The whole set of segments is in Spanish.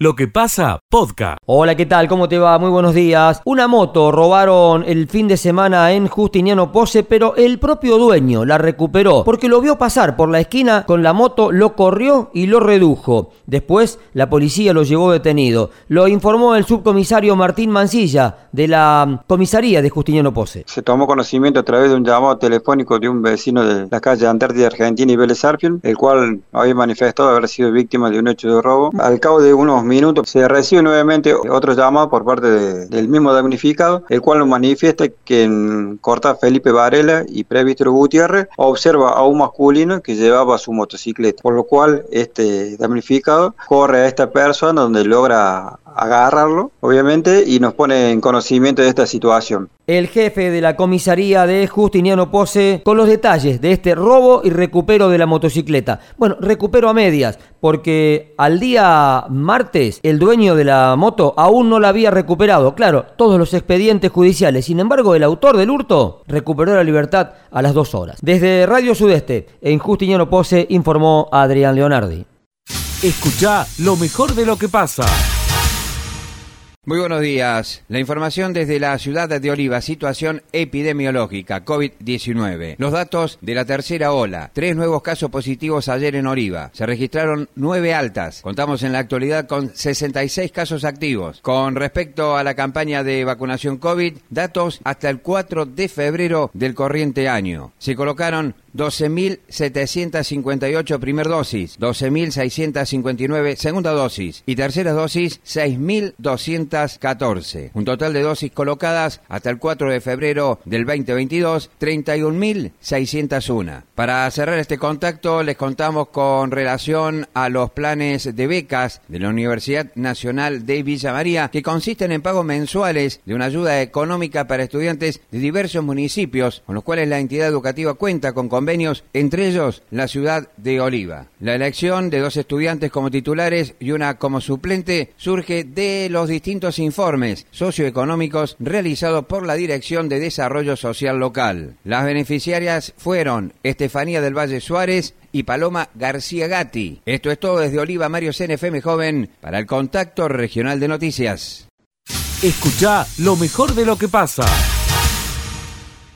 Lo que pasa, podcast. Hola, ¿qué tal? ¿Cómo te va? Muy buenos días. Una moto robaron el fin de semana en Justiniano Pose, pero el propio dueño la recuperó porque lo vio pasar por la esquina con la moto, lo corrió y lo redujo. Después la policía lo llevó detenido. Lo informó el subcomisario Martín Mancilla de la comisaría de Justiniano Pose. Se tomó conocimiento a través de un llamado telefónico de un vecino de la calle Antártida Argentina y Vélez Arfield, el cual había manifestado haber sido víctima de un hecho de robo. Al cabo de unos minutos se recibe nuevamente otro llamado por parte del mismo damnificado, el cual nos manifiesta que en Corta Felipe Varela y Previstro Gutiérrez observa a un masculino que llevaba su motocicleta, por lo cual este damnificado corre a esta persona donde logra agarrarlo, obviamente, y nos pone en conocimiento de esta situación. El jefe de la comisaría de Justiniano Pose con los detalles de este robo y recupero de la motocicleta. Bueno, recupero a medias, porque al día martes el dueño de la moto aún no la había recuperado. Claro, todos los expedientes judiciales. Sin embargo, el autor del hurto recuperó la libertad a las dos horas. Desde Radio Sudeste, en Justiniano Pose, informó Adrián Leonardi. Escucha lo mejor de lo que pasa. Muy buenos días. La información desde la ciudad de Oliva, situación epidemiológica, COVID-19. Los datos de la tercera ola. Tres nuevos casos positivos ayer en Oliva. Se registraron nueve altas. Contamos en la actualidad con 66 casos activos. Con respecto a la campaña de vacunación COVID, datos hasta el 4 de febrero del corriente año. Se colocaron 12.758 primer dosis, 12.659 segunda dosis y tercera dosis 6.214. Un total de dosis colocadas hasta el 4 de febrero del 2022, 31.601. Para cerrar este contacto les contamos con relación a los planes de becas de la Universidad Nacional de Villa María que consisten en pagos mensuales de una ayuda económica para estudiantes de diversos municipios con los cuales la entidad educativa cuenta con convenios, entre ellos la ciudad de Oliva. La elección de dos estudiantes como titulares y una como suplente surge de los distintos informes socioeconómicos realizados por la Dirección de Desarrollo Social Local. Las beneficiarias fueron Estefanía del Valle Suárez y Paloma García Gatti. Esto es todo desde Oliva Mario CNFM Joven para el Contacto Regional de Noticias. Escucha lo mejor de lo que pasa.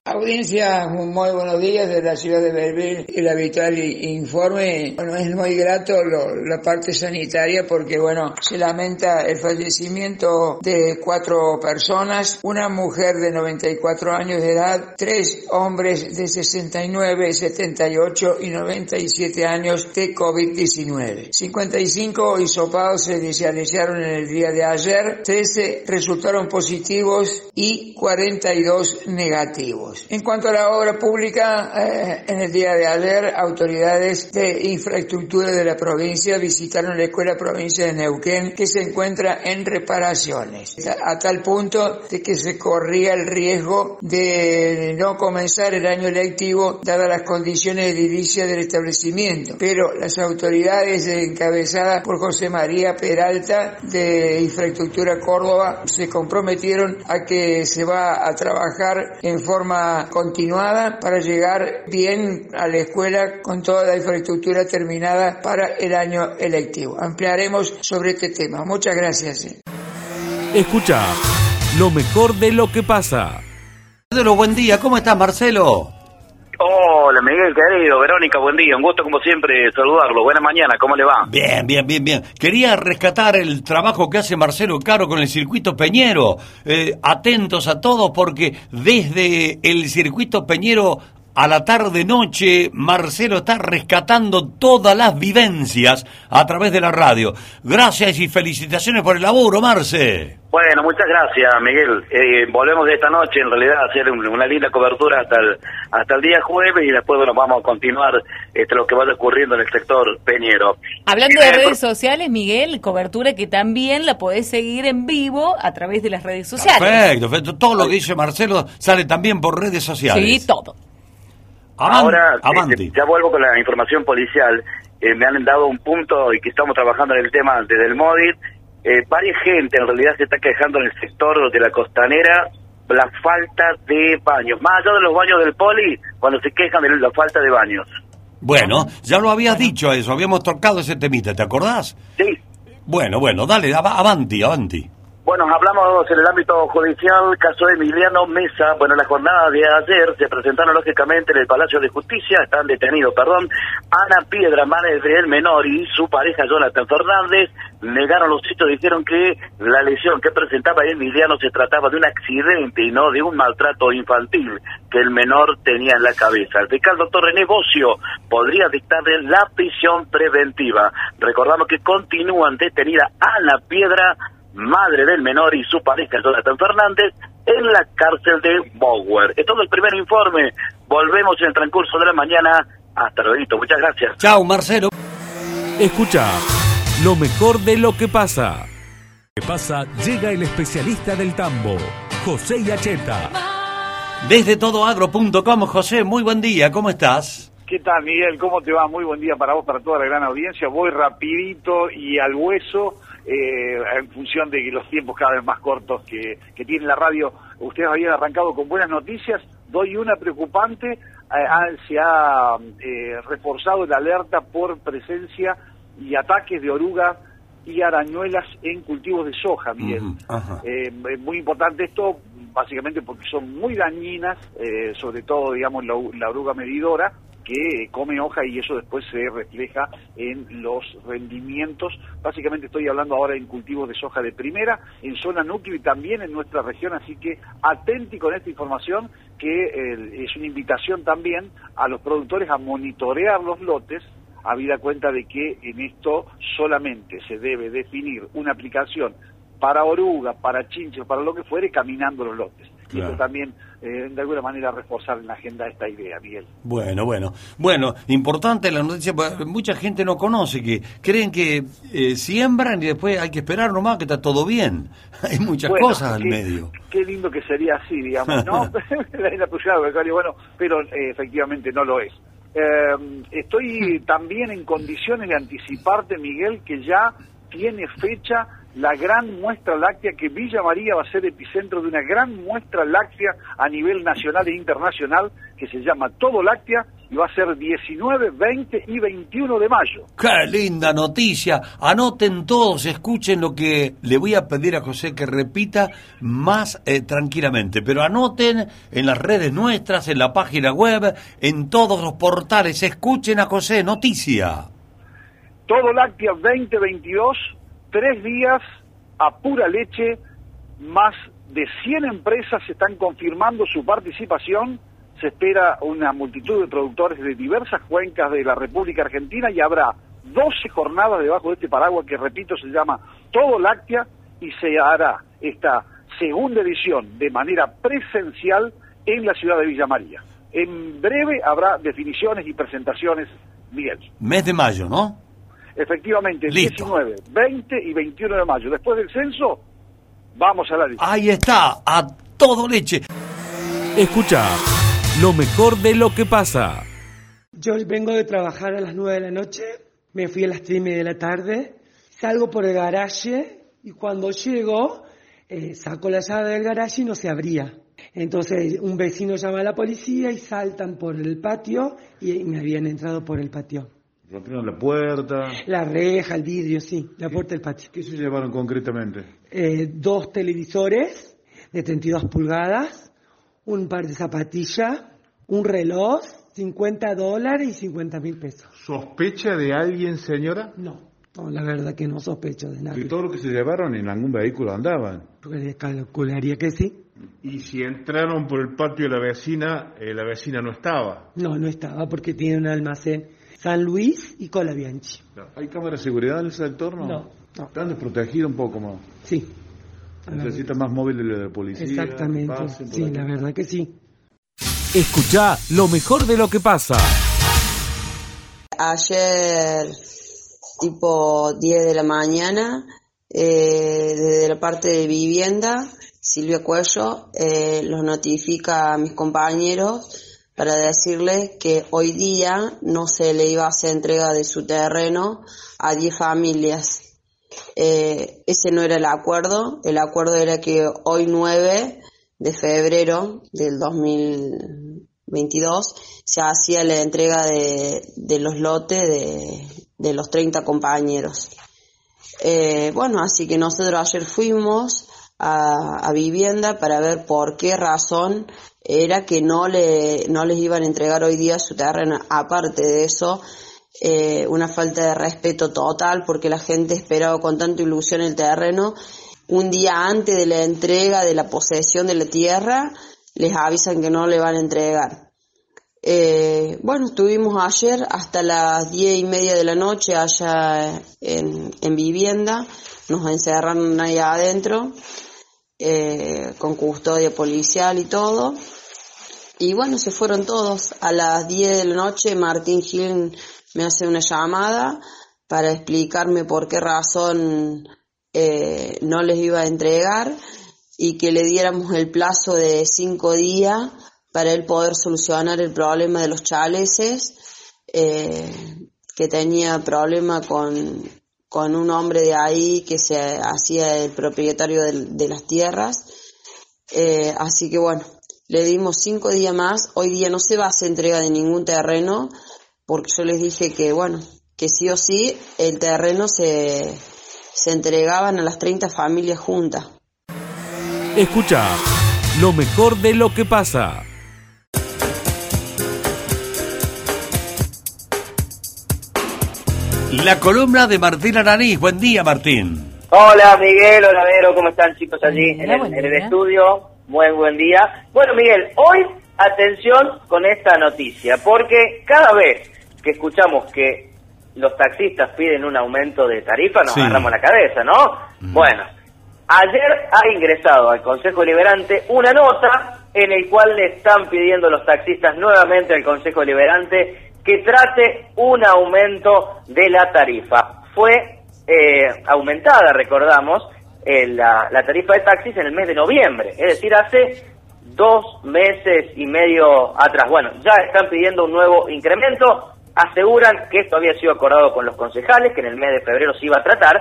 Audiencia, muy buenos días de la ciudad de Belville. El habitual informe, bueno, es muy grato la parte sanitaria porque, bueno, se lamenta el fallecimiento de cuatro personas, una mujer de 94 años de edad, tres hombres de 69, 78 y 97 años de COVID-19. 55 hisopados se inicializaron en el día de ayer, 13 resultaron positivos y 42 negativos. En cuanto a la obra pública, eh, en el día de ayer, autoridades de infraestructura de la provincia visitaron la Escuela Provincia de Neuquén, que se encuentra en reparaciones, a tal punto de que se corría el riesgo de no comenzar el año lectivo dadas las condiciones de edilicia del establecimiento. Pero las autoridades encabezadas por José María Peralta de Infraestructura Córdoba se comprometieron a que se va a trabajar en forma continuada para llegar bien a la escuela con toda la infraestructura terminada para el año electivo. Ampliaremos sobre este tema. Muchas gracias. Escucha lo mejor de lo que pasa. Marcelo, buen día. ¿Cómo estás, Marcelo? Hola, Miguel, querido. Verónica, buen día. Un gusto, como siempre, saludarlo. Buena mañana, ¿cómo le va? Bien, bien, bien, bien. Quería rescatar el trabajo que hace Marcelo Caro con el circuito Peñero. Eh, atentos a todos porque desde el circuito Peñero a la tarde-noche, Marcelo está rescatando todas las vivencias a través de la radio. Gracias y felicitaciones por el laburo, Marce. Bueno, muchas gracias, Miguel. Eh, volvemos de esta noche, en realidad, a hacer una linda cobertura hasta el, hasta el día jueves y después bueno, vamos a continuar este, lo que vaya ocurriendo en el sector peñero. Hablando de redes sociales, Miguel, cobertura que también la podés seguir en vivo a través de las redes sociales. Perfecto, perfecto. Todo lo que dice Marcelo sale también por redes sociales. Sí, todo. Ahora, ya vuelvo con la información policial. Eh, me han dado un punto y que estamos trabajando en el tema desde el móvil. Eh, varias gente en realidad se está quejando en el sector de la costanera la falta de baños. Más allá de los baños del poli, cuando se quejan de la falta de baños. Bueno, ya lo habías dicho eso, habíamos tocado ese temita, ¿te acordás? Sí. Bueno, bueno, dale, avanti, avanti. Bueno, hablamos en el ámbito judicial, caso de Emiliano Mesa. Bueno, la jornada de ayer se presentaron lógicamente en el Palacio de Justicia, están detenidos, perdón, Ana Piedra, madre del menor, y su pareja Jonathan Fernández, negaron los hechos, dijeron que la lesión que presentaba Emiliano se trataba de un accidente y no de un maltrato infantil que el menor tenía en la cabeza. El fiscal doctor René podría dictarle la prisión preventiva. Recordamos que continúan detenida Ana Piedra, madre del menor y su pareja Jonathan Fernández, en la cárcel de Bower. Es todo el primer informe. Volvemos en el transcurso de la mañana. Hasta luego. Muchas gracias. Chao, Marcelo. Escucha lo mejor de lo que pasa. ¿Qué pasa? Llega el especialista del tambo, José Yacheta. Desde todoagro.com, José, muy buen día. ¿Cómo estás? ¿Qué tal, Miguel? ¿Cómo te va? Muy buen día para vos, para toda la gran audiencia. Voy rapidito y al hueso eh, en función de los tiempos cada vez más cortos que, tiene la radio. Ustedes habían arrancado con buenas noticias, doy una preocupante, eh, se ha eh, reforzado la alerta por presencia y ataques de orugas y arañuelas en cultivos de soja, Miguel. es muy importante esto, básicamente porque son muy dañinas, sobre todo, digamos, la oruga medidora, que come hoja y eso después se refleja en los rendimientos. Básicamente estoy hablando ahora en cultivos de soja de primera, en zona núcleo y también en nuestra región, así que atenti con esta información que es una invitación también a los productores a monitorear los lotes, habida cuenta de que en esto solamente se debe definir una aplicación para oruga, para chinchos, para lo que fuere, caminando los lotes. Eso también, eh, de alguna manera, reforzar en la agenda esta idea, Miguel. Bueno, bueno. Bueno, importante la noticia, porque mucha gente no conoce, que creen que eh, siembran y después hay que esperar nomás que está todo bien. Hay muchas cosas al medio. Qué lindo que sería así, digamos, ¿no? bueno, pero eh, efectivamente no lo es. estoy también en condiciones de anticiparte, Miguel, que ya tiene fecha la gran muestra láctea, que Villa María va a ser epicentro de una gran muestra láctea a nivel nacional e internacional, que se llama Todo Láctea, y va a ser 19, 20 y 21 de mayo. ¡Qué linda noticia! Anoten todos, escuchen lo que le voy a pedir a José que repita más eh, tranquilamente, pero anoten en las redes nuestras, en la página web, en todos los portales, escuchen a José, noticia. Todo Láctea 2022 tres días a pura leche, más de 100 empresas están confirmando su participación, se espera una multitud de productores de diversas cuencas de la República Argentina y habrá 12 jornadas debajo de este paraguas que, repito, se llama Todo Láctea y se hará esta segunda edición de manera presencial en la ciudad de Villa María. En breve habrá definiciones y presentaciones, Miguel. Mes de mayo, ¿no? Efectivamente, el 19, 20 y 21 de mayo. Después del censo, vamos a la lista. Ahí está, a todo leche. Escucha, lo mejor de lo que pasa. Yo vengo de trabajar a las 9 de la noche, me fui a las 3 y media de la tarde, salgo por el garaje y cuando llego eh, saco la llave del garaje y no se abría. Entonces un vecino llama a la policía y saltan por el patio y me habían entrado por el patio. ¿Rompieron la puerta? La reja, el vidrio, sí, la puerta del patio. ¿Qué se llevaron concretamente? Eh, dos televisores de 32 pulgadas, un par de zapatillas, un reloj, 50 dólares y 50 mil pesos. ¿Sospecha de alguien, señora? No, no, la verdad que no sospecho de nadie. ¿Y todo lo que se llevaron en algún vehículo andaban? calcularía que sí. Y si entraron por el patio de la vecina, eh, la vecina no estaba. No, no estaba porque tiene un almacén San Luis y Cola Bianchi. ¿Hay cámara de seguridad en ese entorno? No. ¿Están desprotegidos un poco más? Sí. ¿Necesita más móviles de la policía? Exactamente. Sí, la verdad que sí. Escucha lo mejor de lo que pasa. Ayer, tipo 10 de la mañana, eh, desde la parte de vivienda, Silvia Cuello eh, los notifica a mis compañeros para decirle que hoy día no se le iba a hacer entrega de su terreno a 10 familias. Eh, ese no era el acuerdo, el acuerdo era que hoy 9 de febrero del 2022 se hacía la entrega de, los lotes de, de los 30 compañeros. Eh, bueno, así que nosotros ayer fuimos a, vivienda para ver por qué razón era que no, le, no les iban a entregar hoy día su terreno. Aparte de eso, eh, una falta de respeto total porque la gente esperaba con tanta ilusión el terreno. Un día antes de la entrega de la posesión de la tierra, les avisan que no le van a entregar. Eh, bueno, estuvimos ayer hasta las diez y media de la noche allá en, en vivienda, nos encerraron ahí adentro eh, con custodia policial y todo. Y bueno, se fueron todos. A las 10 de la noche Martín Gil me hace una llamada para explicarme por qué razón eh, no les iba a entregar y que le diéramos el plazo de cinco días para él poder solucionar el problema de los chaleses, eh, que tenía problema con, con un hombre de ahí que se hacía el propietario de, las tierras. Eh, así que bueno, le dimos cinco días más. Hoy día no se va a hacer entrega de ningún terreno porque yo les dije que bueno, que sí o sí el terreno se, se entregaban a las 30 familias juntas. Escucha lo mejor de lo que pasa. La columna de Martín Aranís. Buen día, Martín. Hola, Miguel. Hola, Vero. ¿Cómo están, chicos, allí en, el, estudio? Buen, buen día. Bueno, Miguel, hoy atención con esta noticia, porque cada vez que escuchamos que los taxistas piden un aumento de tarifa, nos agarramos la cabeza, ¿no? Bueno, ayer ha ingresado al Consejo Liberante una nota en el cual le están pidiendo los taxistas nuevamente al Consejo Liberante que trate un aumento de la tarifa. Fue eh, aumentada, recordamos, eh, la, tarifa de taxis en el mes de noviembre, es decir, hace dos meses y medio atrás. Bueno, ya están pidiendo un nuevo incremento, aseguran que esto había sido acordado con los concejales, que en el mes de febrero se iba a tratar,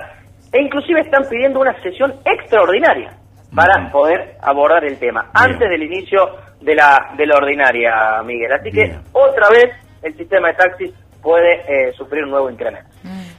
e inclusive están pidiendo una sesión extraordinaria para poder abordar el tema, antes del inicio de la, de la ordinaria, Miguel. Así que otra vez el sistema de taxis puede eh, sufrir un nuevo incremento.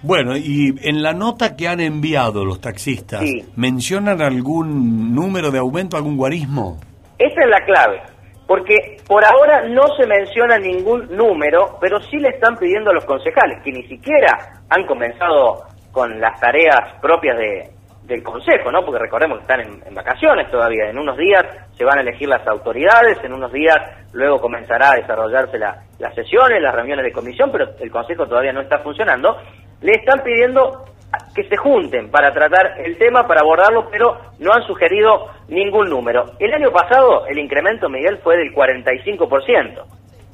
Bueno, y en la nota que han enviado los taxistas, ¿mencionan algún número de aumento, algún guarismo? Esa es la clave, porque por ahora no se menciona ningún número, pero sí le están pidiendo a los concejales, que ni siquiera han comenzado con las tareas propias de, del Consejo, ¿no? Porque recordemos que están en, vacaciones todavía. En unos días se van a elegir las autoridades, en unos días luego comenzará a desarrollarse las sesiones, las reuniones de comisión, pero el Consejo todavía no está funcionando. Le están pidiendo que se junten para tratar el tema, para abordarlo, pero no han sugerido ningún número. El año pasado el incremento, Miguel, fue del 45%.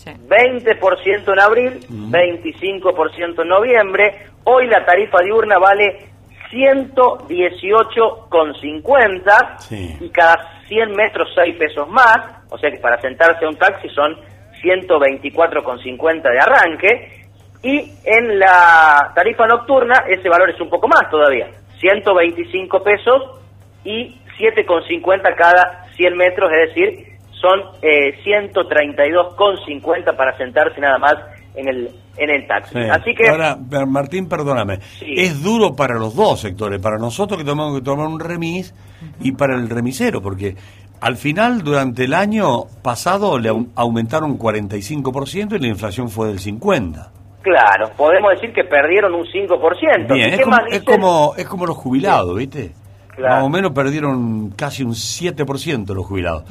20% en abril, 25% en noviembre. Hoy la tarifa diurna vale 118,50 y cada 100 metros 6 pesos más, o sea que para sentarse a un taxi son 124,50 de arranque. Y en la tarifa nocturna ese valor es un poco más todavía, 125 pesos y 7,50 cada 100 metros, es decir, son eh, 132,50 para sentarse nada más en el en el taxi. Así que ahora Martín, perdóname, es duro para los dos sectores, para nosotros que tomamos que tomar un remis y para el remisero, porque al final durante el año pasado le aumentaron 45% y la inflación fue del 50. Claro, podemos decir que perdieron un 5%. Bien, es, como, es, como, es como los jubilados, ¿viste? Más o menos perdieron casi un 7% los jubilados.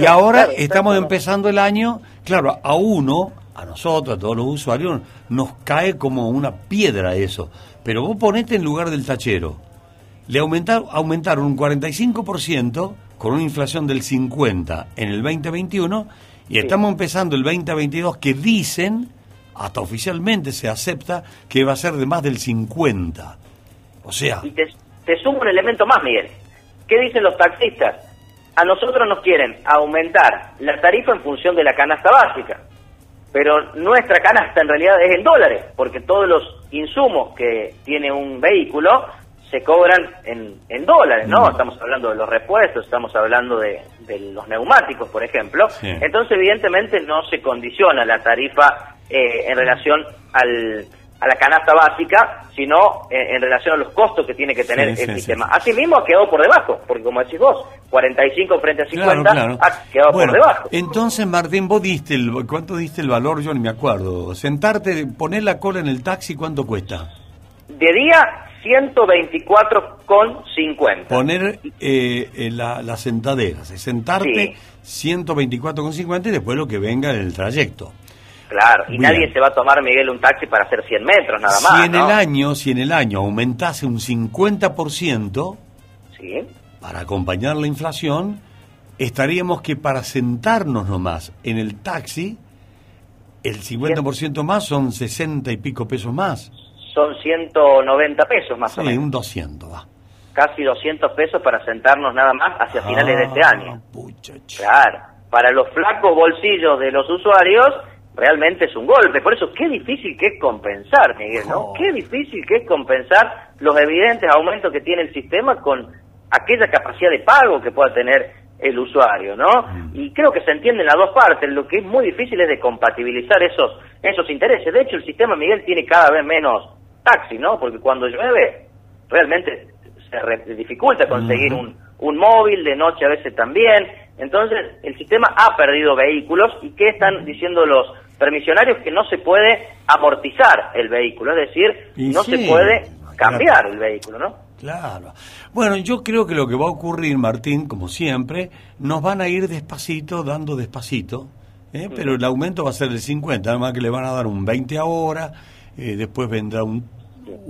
y ahora estamos empezando el año, claro, a uno a nosotros, a todos los usuarios, nos cae como una piedra eso. Pero vos ponete en lugar del tachero. Le aumentaron, aumentaron un 45% con una inflación del 50% en el 2021 y estamos empezando el 2022 que dicen, hasta oficialmente se acepta, que va a ser de más del 50%. O sea... Y te, te sumo un elemento más, Miguel. ¿Qué dicen los taxistas? A nosotros nos quieren aumentar la tarifa en función de la canasta básica pero nuestra canasta en realidad es en dólares, porque todos los insumos que tiene un vehículo se cobran en, en dólares, ¿no? Mm. Estamos hablando de los repuestos, estamos hablando de, los neumáticos, por ejemplo. Entonces, evidentemente, no se condiciona la tarifa eh, en relación al, a la canasta básica, sino en, relación a los costos que tiene que tener el sistema. Asimismo ha quedado por debajo, porque como decís vos, 45 frente a 50 ha quedado por debajo. Entonces, Martín, vos diste el, ¿cuánto diste el valor? Yo ni me acuerdo. Sentarte, poner la cola en el taxi, ¿cuánto cuesta? De día, 124,50. Poner eh, la, las sentaderas, sentarte sí. 124,50 y después lo que venga en el trayecto. Claro, y nadie se va a tomar, Miguel, un taxi para hacer 100 metros nada más. Si en el año, si en el año aumentase un 50%, ¿Sí? para acompañar la inflación, estaríamos que para sentarnos nomás en el taxi, el 50% más son 60 y pico pesos más. Son 190 pesos más o menos. Sí, un 200 va. Casi 200 pesos para sentarnos nada más hacia finales de este Ah, año. Claro, para los flacos bolsillos de los usuarios realmente es un golpe. Por eso, qué difícil que es compensar, Miguel, ¿no? Qué difícil que es compensar los evidentes aumentos que tiene el sistema con aquella capacidad de pago que pueda tener el usuario, ¿no? Y creo que se entiende en las dos partes. Lo que es muy difícil es de compatibilizar esos esos intereses. De hecho, el sistema, Miguel, tiene cada vez menos taxi, ¿no? Porque cuando llueve, realmente se re- dificulta conseguir un, un móvil, de noche a veces también. Entonces, el sistema ha perdido vehículos y ¿qué están diciendo los permisionarios? Que no se puede amortizar el vehículo, es decir, Y no sí, se puede cambiar el vehículo, ¿no? Claro. Bueno, yo creo que lo que va a ocurrir, Martín, como siempre, nos van a ir despacito, dando despacito, ¿eh? pero el aumento va a ser del 50, además que le van a dar un 20 ahora, eh, después vendrá un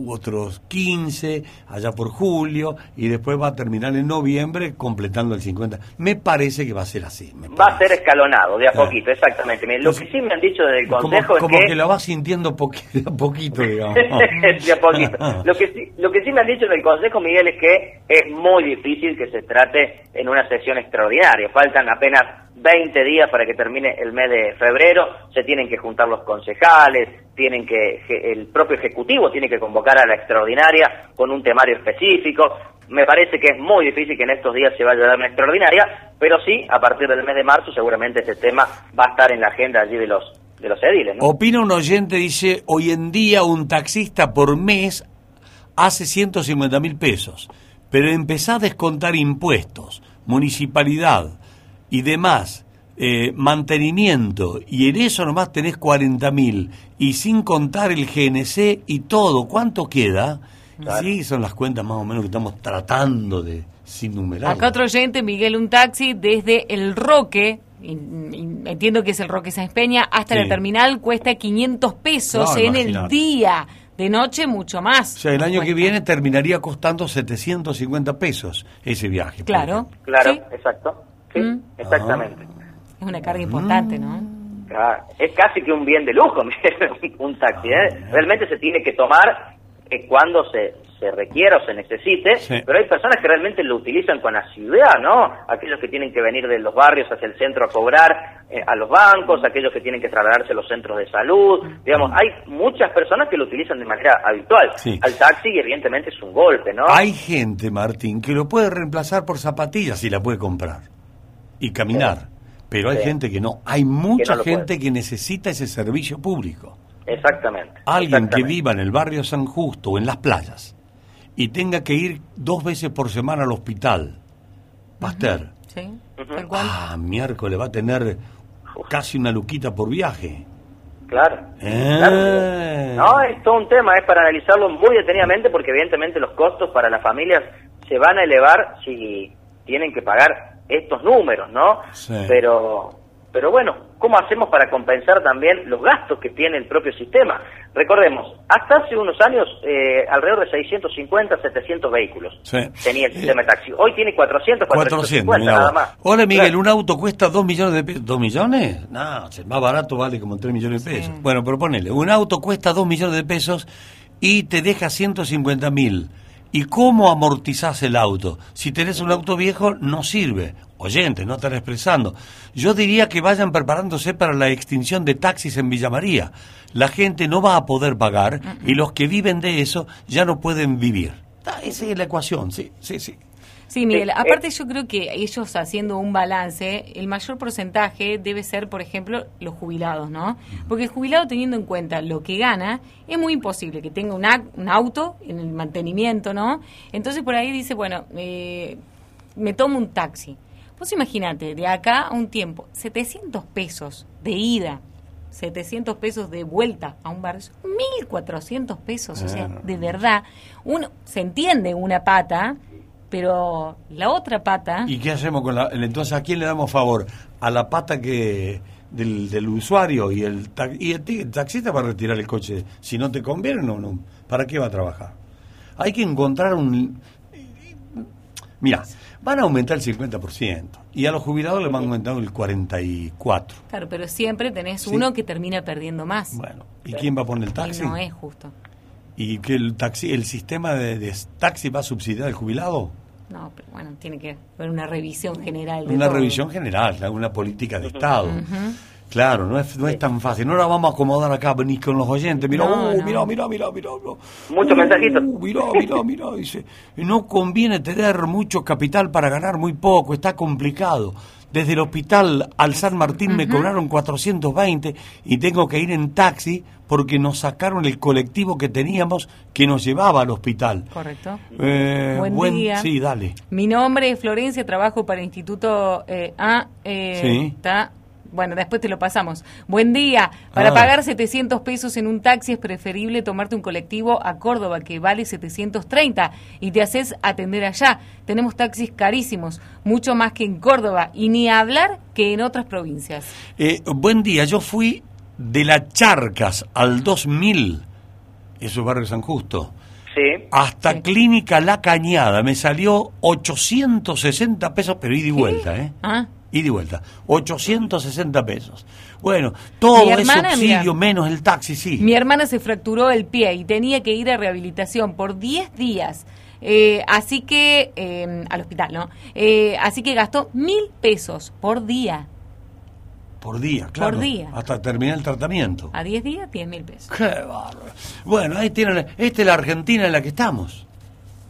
otros 15 allá por julio y después va a terminar en noviembre completando el 50. Me parece que va a ser así. Va a ser escalonado, de a Claro. poquito, exactamente. Lo que sí me han dicho desde el Como, Consejo como es que lo va sintiendo de a poquito, digamos. de a poquito. Lo que, sí, lo que sí me han dicho del Consejo, Miguel, es que es muy difícil que se trate en una sesión extraordinaria. Faltan apenas 20 días para que termine el mes de febrero. Se tienen que juntar los concejales, tienen que el propio Ejecutivo tiene que convocar a la extraordinaria con un temario específico. Me parece que es muy difícil que en estos días se vaya a dar una extraordinaria, pero sí, a partir del mes de marzo seguramente este tema va a estar en la agenda allí de los de los ediles, ¿no? Opina un oyente, dice, hoy en día un taxista por mes hace 150 mil pesos, pero empezá a descontar impuestos, municipalidad y demás, eh, mantenimiento, y en eso nomás tenés 40 mil, y sin contar el GNC y todo, ¿cuánto queda? Sí, son las cuentas más o menos que estamos tratando de sin numerar. Acá otro oyente, Miguel, un taxi desde El Roque, entiendo que es el Roque Sáenz Peña, hasta Sí. la terminal cuesta 500 pesos No, en el día. De noche mucho más. O sea, el año que viene terminaría costando 750 pesos ese viaje. Claro. Claro, Sí. exacto. Sí, Mm. exactamente. Es una carga importante, ¿no? Claro, Es casi que un bien de lujo, un taxi. ¿eh? Realmente se tiene que tomar eh, cuando se, se requiera o se necesite, Sí. pero hay personas que realmente lo utilizan con asiduidad, ¿no? Aquellos que tienen que venir de los barrios hacia el centro a cobrar eh, a los bancos, aquellos que tienen que trasladarse a los centros de salud, digamos, hay muchas personas que lo utilizan de manera habitual. Sí. Al taxi y evidentemente es un golpe, ¿no? Hay gente, Martín, que lo puede reemplazar por zapatillas si la puede comprar y caminar. Pero hay Sí. gente que no. Hay mucha no gente que necesita ese servicio público. Exactamente. Alguien que viva en el barrio San Justo o en las playas y tenga que ir dos veces por semana al hospital, Pasteur. Sí. Tal cual. Ah, miércoles va a tener casi una luquita por viaje. Claro. Eh. Claro. No, es todo un tema, es para analizarlo muy detenidamente porque evidentemente los costos para las familias se van a elevar si tienen que pagar estos números, ¿no? Sí. Pero pero bueno, ¿cómo hacemos para compensar también los gastos que tiene el propio sistema? Recordemos, hasta hace unos años eh, alrededor de 650, 700 vehículos Sí. tenía el sistema de taxi. Hoy tiene 400, 400, 450 mirá nada vos. más. Hola Miguel, Claro. un auto cuesta 2 millones de pesos. ¿2 millones? No, el más barato vale como 3 millones de pesos. Bueno, pero ponele, un auto cuesta 2 millones de pesos y te deja 150 mil. ¿Y cómo amortizás el auto? Si tenés un auto viejo, no sirve. Oyente, no están expresando. Yo diría que vayan preparándose para la extinción de taxis en Villa María. La gente no va a poder pagar y los que viven de eso ya no pueden vivir. Ah, Esa es la ecuación, sí, sí, sí. Sí, Miguel, aparte yo creo que ellos haciendo un balance, el mayor porcentaje debe ser, por ejemplo, los jubilados, ¿no? Porque el jubilado teniendo en cuenta lo que gana, es muy imposible que tenga un, un auto en el mantenimiento, ¿no? Entonces por ahí dice, bueno, eh, me tomo un taxi. Pues imagínate, de acá a un tiempo, 700 pesos de ida, 700 pesos de vuelta a un bar, 1.400 pesos, o sea, de verdad, uno se entiende una pata, pero la otra pata... ¿Y qué hacemos con la... Entonces, ¿a quién le damos favor? ¿A la pata que del, del usuario y el, y el, taxista va a retirar el coche? Si no te conviene, no, no. ¿Para qué va a trabajar? Hay que encontrar un... Mira, van a aumentar el 50% y a los jubilados les van a aumentar el 44%. Claro, pero siempre tenés uno que termina perdiendo más. Bueno, ¿y quién va a poner el taxi? no es justo. ¿Y que el taxi, el sistema de, de taxi va a subsidiar al jubilado? No, pero bueno, tiene que haber una revisión general. una revisión general, una política de Estado. Claro, no es, no es tan fácil. No la vamos a acomodar acá, venís con los oyentes. Mira, uh, mira, mira, mira, mira. Muchos mensajitos. Uh, mira, mira, mira. Dice, no conviene tener mucho capital para ganar muy poco, está complicado. Desde el hospital al San Martín me cobraron 420 y tengo que ir en taxi porque nos sacaron el colectivo que teníamos que nos llevaba al hospital. Correcto. Eh, buen, día. Sí, dale. Mi nombre es Florencia, trabajo para el Instituto eh, A. Eh, sí. Está bueno, después te lo pasamos. Buen día. Para Ah. pagar 700 pesos en un taxi es preferible tomarte un colectivo a Córdoba que vale 730 y te haces atender allá. Tenemos taxis carísimos, mucho más que en Córdoba y ni hablar que en otras provincias. Eh, buen día, yo fui de la Charcas al 2000, eso es Barrio San Justo, Sí. hasta Clínica La Cañada. Me salió 860 pesos, pero ida y vuelta, ¿eh? Ah. Y vuelta. 860 pesos. Bueno, todo Mi es subsidio mira. menos el taxi, sí. Mi hermana se fracturó el pie y tenía que ir a rehabilitación por 10 días. Eh, así que, eh, al hospital, ¿no? Eh, así que gastó mil pesos por día. Por día, claro. día. Hasta terminar el tratamiento. A 10 días, 10 mil pesos. Qué bárbaro. Bueno, ahí tienen, esta es la Argentina en la que estamos.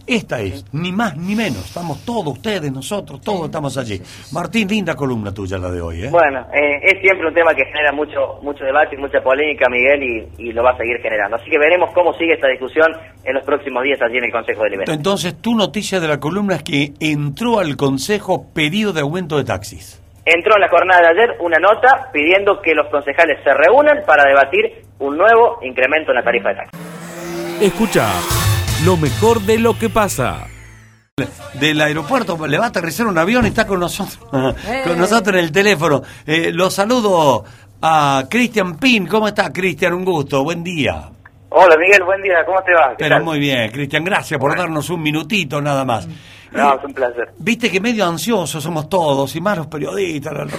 Esta es, ni más ni menos. Estamos todos, ustedes, nosotros, todos estamos allí. Martín, linda columna tuya la de hoy, ¿eh? Bueno, eh, es siempre un tema que genera mucho mucho debate y mucha polémica, Miguel, y, y lo va a seguir generando. Así que veremos cómo sigue esta discusión en los próximos días allí en el Consejo Deliberante. Entonces, tu noticia de la columna es que entró al Consejo pedido de aumento de taxis. Entró en la jornada de ayer una nota pidiendo que los concejales se reúnan para debatir un nuevo incremento en la tarifa de taxi. Escucha lo mejor de lo que pasa. Del aeropuerto le va a aterrizar un avión y está con nosotros, con nosotros en el teléfono. Eh, lo saludo a Cristian Pin. ¿Cómo está, Cristian? Un gusto, buen día. Hola Miguel, buen día, ¿cómo te va? ¿Qué Pero tal? muy bien, Cristian, gracias por darnos un minutito nada más. No, es un placer. Viste que medio ansiosos somos todos, y más los periodistas.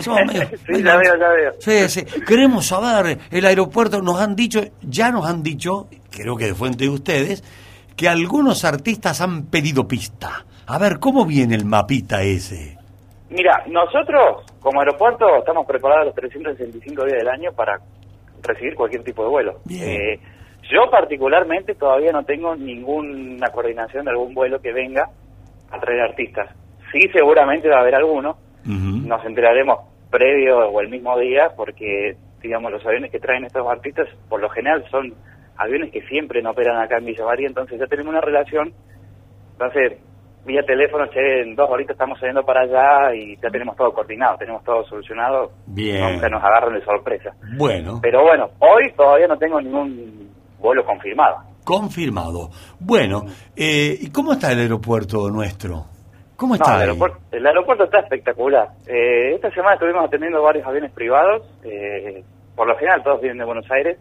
somos medio- Sí, ya veo, ya veo. Sí, sí. Queremos saber, el aeropuerto nos han dicho, ya nos han dicho, creo que de fuente de ustedes, que algunos artistas han pedido pista. A ver, ¿cómo viene el mapita ese? Mira, nosotros como aeropuerto estamos preparados los 365 días del año para recibir cualquier tipo de vuelo. Eh, yo particularmente todavía no tengo ninguna coordinación de algún vuelo que venga a traer artistas. Sí, seguramente va a haber alguno. Nos enteraremos previo o el mismo día porque, digamos, los aviones que traen estos artistas por lo general son aviones que siempre no operan acá en Villa María, entonces ya tenemos una relación. Entonces, vía teléfono, che, en dos horitas estamos saliendo para allá y ya tenemos todo coordinado, tenemos todo solucionado. Bien. Nunca nos agarran de sorpresa. Bueno, Pero bueno, hoy todavía no tengo ningún vuelo confirmado. Confirmado. Bueno, eh, ¿y cómo está el aeropuerto nuestro? ¿Cómo está? No, el, aeropuerto, el aeropuerto está espectacular. Eh, esta semana estuvimos atendiendo varios aviones privados. eh, por lo general todos vienen de Buenos Aires.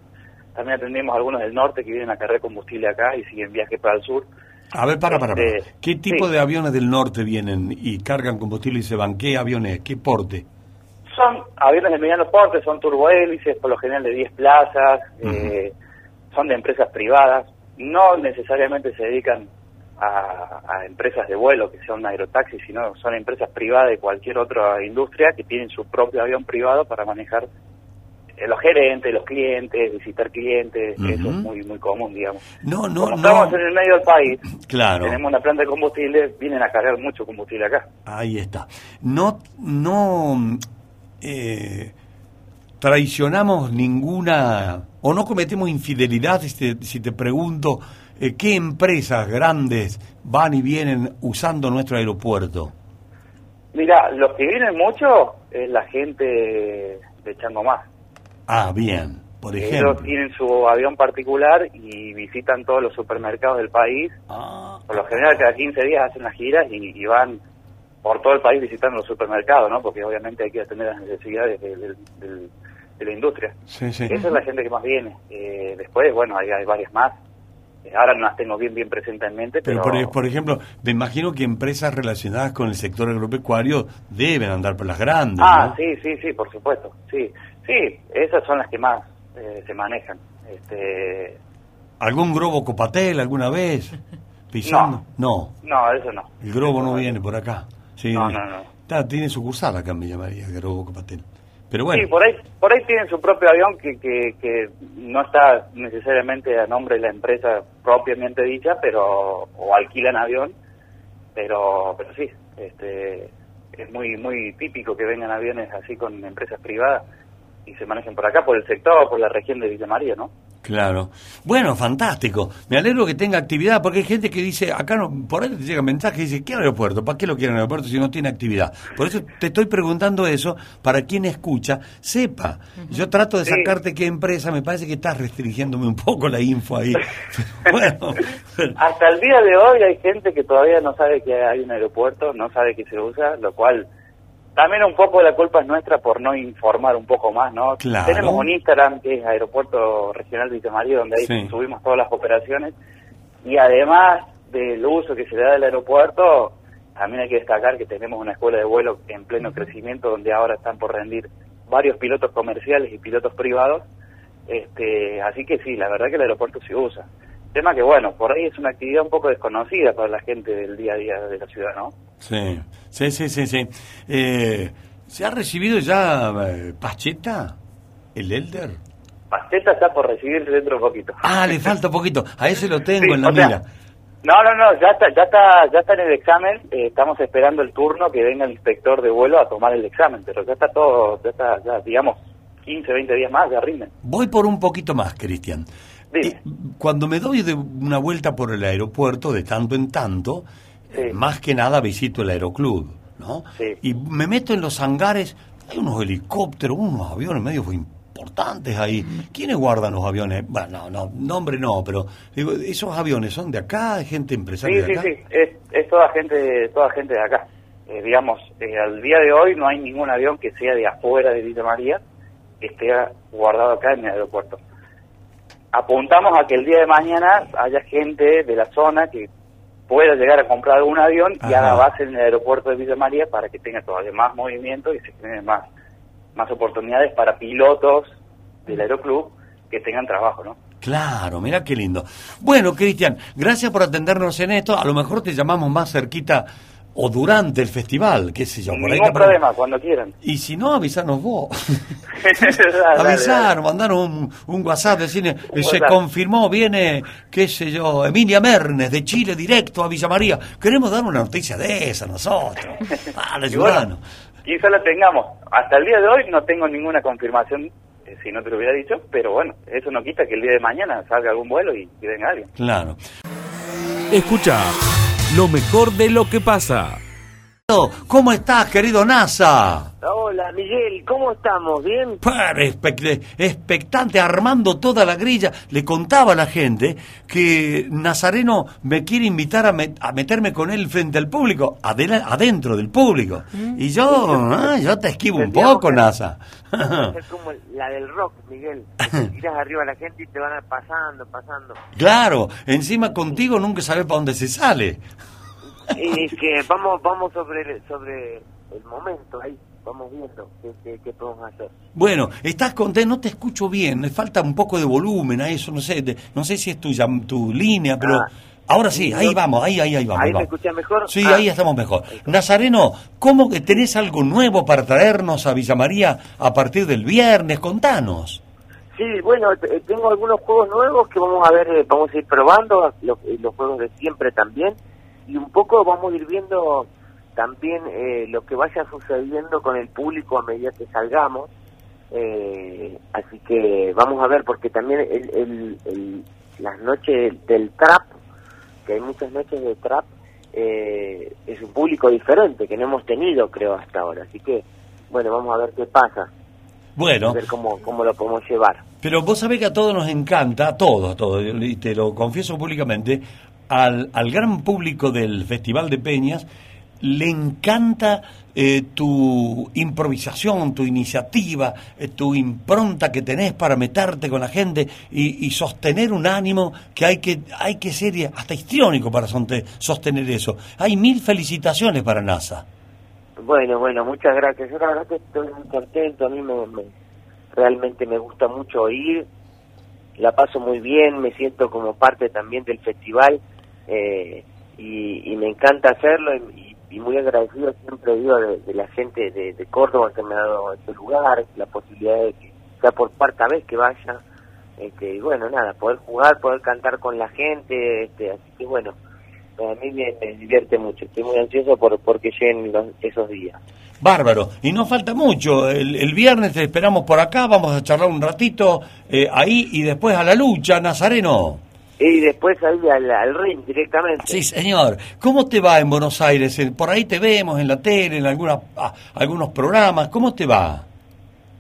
También atendimos algunos del norte que vienen a cargar combustible acá y siguen viaje para el sur. A ver, para, para, para. Este, ¿Qué tipo sí. de aviones del norte vienen y cargan combustible y se van? ¿Qué aviones? ¿Qué porte? Son aviones de mediano porte, son turbohélices, por lo general de 10 plazas, eh, son de empresas privadas, no necesariamente se dedican a, a empresas de vuelo que sean aerotaxis, sino son empresas privadas de cualquier otra industria que tienen su propio avión privado para manejar los gerentes, los clientes, visitar clientes, eso es muy muy común, digamos. No, no, no. Estamos en el medio del país. Claro. Tenemos una planta de combustible, vienen a cargar mucho combustible acá. Ahí está. No, no eh, traicionamos ninguna o no cometemos infidelidad si te, si te pregunto eh, qué empresas grandes van y vienen usando nuestro aeropuerto. Mira, los que vienen mucho es la gente de Chango Más. Ah, bien, por ejemplo. Ellos tienen su avión particular y visitan todos los supermercados del país. Ah. Por lo general, cada 15 días hacen las giras y, van por todo el país visitando los supermercados, ¿no? Porque obviamente hay que atender las necesidades de, la industria. Sí, sí. Esa es la gente que más viene. Eh, después, bueno, hay, hay varias más. Eh, ahora no las tengo bien bien presentes en mente, pero... Por, por, ejemplo, me imagino que empresas relacionadas con el sector agropecuario deben andar por las grandes, Ah, sí, sí, sí, por supuesto, sí. Sí, esas son las que más eh, se manejan. Este... ¿Algún globo copatel alguna vez? ¿Pisando? No. No, eso no. El globo no, viene por acá. Sí, no, no, no. tiene sucursal acá en Villa María, globo copatel. Pero bueno. Sí, por ahí, por ahí tienen su propio avión que, que, que no está necesariamente a nombre de la empresa propiamente dicha, pero o alquilan avión, pero pero sí, este es muy muy típico que vengan aviones así con empresas privadas y se manejen por acá, por el sector, por la región de Villa María, ¿no? Claro. Bueno, fantástico. Me alegro que tenga actividad, porque hay gente que dice, acá no, por ahí te llega mensaje y dice, ¿qué aeropuerto? ¿Para qué lo quieren aeropuerto si no tiene actividad? Por eso te estoy preguntando eso, para quien escucha, sepa. Yo trato de sacarte qué empresa, me parece que estás restringiéndome un poco la info ahí. bueno. Hasta el día de hoy hay gente que todavía no sabe que hay un aeropuerto, no sabe que se usa, lo cual también un poco la culpa es nuestra por no informar un poco más, ¿no? Tenemos un Instagram que es Aeropuerto Regional de María, donde ahí subimos todas las operaciones. Y además del uso que se le da del aeropuerto, también hay que destacar que tenemos una escuela de vuelo en pleno crecimiento, donde ahora están por rendir varios pilotos comerciales y pilotos privados. Este, así que sí, la verdad que el aeropuerto se usa. Tema que, bueno, por ahí es una actividad un poco desconocida para la gente del día a día de la ciudad, ¿no? Sí, sí, sí, sí. sí. Eh, ¿Se ha recibido ya eh, Pacheta, el Elder? Pacheta está por recibir dentro de poquito. Ah, le falta poquito. A ese lo tengo en la mira. no, no, no, ya está, ya está, ya está en el examen. Eh, estamos esperando el turno que venga el inspector de vuelo a tomar el examen, pero ya está todo, ya está, ya digamos, 15, 20 días más, ya rinden. Voy por un poquito más, Cristian cuando me doy de una vuelta por el aeropuerto de tanto en tanto, eh, más que nada visito el aeroclub, ¿no? Y me meto en los hangares, hay unos helicópteros, unos aviones medio importantes ahí. ¿Quiénes guardan los aviones? Bueno, no, no, nombre no, pero digo, esos aviones son de acá, ¿Hay gente empresaria sí, de acá. Sí, sí, es, es toda gente, toda gente de acá. Eh, digamos, eh, al día de hoy no hay ningún avión que sea de afuera de Villa María que esté guardado acá en el aeropuerto apuntamos a que el día de mañana haya gente de la zona que pueda llegar a comprar un avión y haga base en el aeropuerto de Villa María para que tenga todavía más movimiento y se generen más, más oportunidades para pilotos del aeroclub que tengan trabajo, ¿no? Claro, mira qué lindo. Bueno, Cristian, gracias por atendernos en esto. A lo mejor te llamamos más cerquita o durante el festival, qué sé yo. Por Ningún problema, cuando quieran. Y si no, avisanos vos. Avisar, mandanos un, un, WhatsApp, decirle, se confirmó, viene, qué sé yo, Emilia Mernes de Chile directo a Villa María. Queremos dar una noticia de esa nosotros. Vale, bueno, quizá la tengamos. Hasta el día de hoy no tengo ninguna confirmación eh, si no te lo hubiera dicho, pero bueno, eso no quita que el día de mañana salga algún vuelo y, y venga alguien. Claro. Escucha lo mejor de lo que pasa. ¿Cómo estás, querido NASA? Hola, Miguel, ¿cómo estamos? ¿Bien? expectante, armando toda la grilla. Le contaba a la gente que Nazareno me quiere invitar a, meterme con él frente al público, adentro del público. Mm. Y yo, ah, yo te esquivo un poco, NASA. Es como la del rock, Miguel. Tiras arriba a la gente y te van pasando, pasando. Claro, encima contigo nunca sabes para dónde se sale. Y que vamos, vamos sobre, sobre el momento ahí vamos viendo qué, podemos hacer. Bueno, estás contento, no te escucho bien, le falta un poco de volumen a eso, no sé, no sé si es tu, tu línea, pero... Ah, Ahora sí, ahí vamos, ahí, ahí, ahí vamos. ¿Ahí me escuchás mejor? Sí, ahí estamos mejor. Nazareno, ¿cómo que tenés algo nuevo para traernos a Villa María a partir del viernes? Contanos. Sí, bueno, tengo algunos juegos nuevos que vamos a ver, eh, vamos a ir probando, los, los juegos de siempre también, y un poco vamos a ir viendo también eh, lo que vaya sucediendo con el público a medida que salgamos. Eh, así que vamos a ver, porque también el, el, las noches del trap, que hay muchas noches de trap, eh, es un público diferente que no hemos tenido, creo, hasta ahora. Así que, bueno, vamos a ver qué pasa. Bueno. A ver cómo, cómo lo podemos llevar. Pero vos sabés que a todos nos encanta, a todos, a todos, y te lo confieso públicamente, al, al gran público del Festival de Peñas, le encanta eh, tu improvisación, tu iniciativa, eh, tu impronta que tenés para meterte con la gente y, sostener un ánimo que hay que, hay que ser hasta histriónico para sostener eso. Hay mil felicitaciones para NASA. Bueno, bueno, muchas gracias. Yo la verdad que estoy muy contento, a mí me, realmente me gusta mucho oír, la paso muy bien, me siento como parte también del festival eh, y, me encanta hacerlo y, y muy agradecido siempre digo de, la gente de, Córdoba que me ha dado este lugar, la posibilidad de que sea por cuarta vez que vaya, este, y bueno, nada, poder jugar, poder cantar con la gente, este, así que bueno, a mí me, divierte mucho, estoy muy ansioso por porque lleguen esos días. Bárbaro, y no falta mucho, el, viernes te esperamos por acá, vamos a charlar un ratito eh, ahí y después a la lucha, Nazareno. Y después ahí al, ring directamente. Sí, señor. ¿Cómo te va en Buenos Aires? Por ahí te vemos en la tele, en alguna, ah, algunos programas. ¿Cómo te va?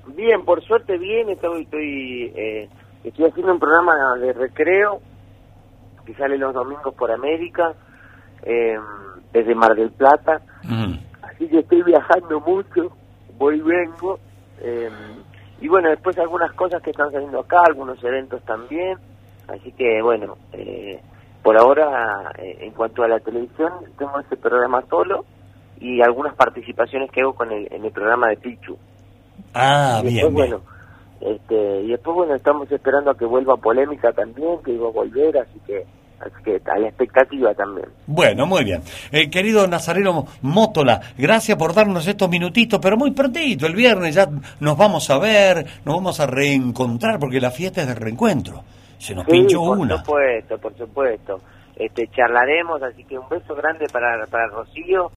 Bien, por suerte bien. Estoy, estoy, eh, estoy haciendo un programa de recreo que sale los domingos por América, eh, desde Mar del Plata. Así que estoy viajando mucho, voy y vengo. Eh, y bueno, después algunas cosas que están saliendo acá, algunos eventos también. Así que bueno, eh, por ahora eh, en cuanto a la televisión tengo ese programa solo y algunas participaciones que hago con el, en el programa de Pichu. Ah, y bien, Bueno, este, y después bueno, estamos esperando a que vuelva Polémica también, que iba a volver, así que Así que a la expectativa también. Bueno, muy bien. Eh, querido Nazareno Mótola, gracias por darnos estos minutitos, pero muy prontito, el viernes ya nos vamos a ver, nos vamos a reencontrar, porque la fiesta es de reencuentro. Se nos pinchó una. Por supuesto, por supuesto. Este, charlaremos, así que un beso grande para, para Rocío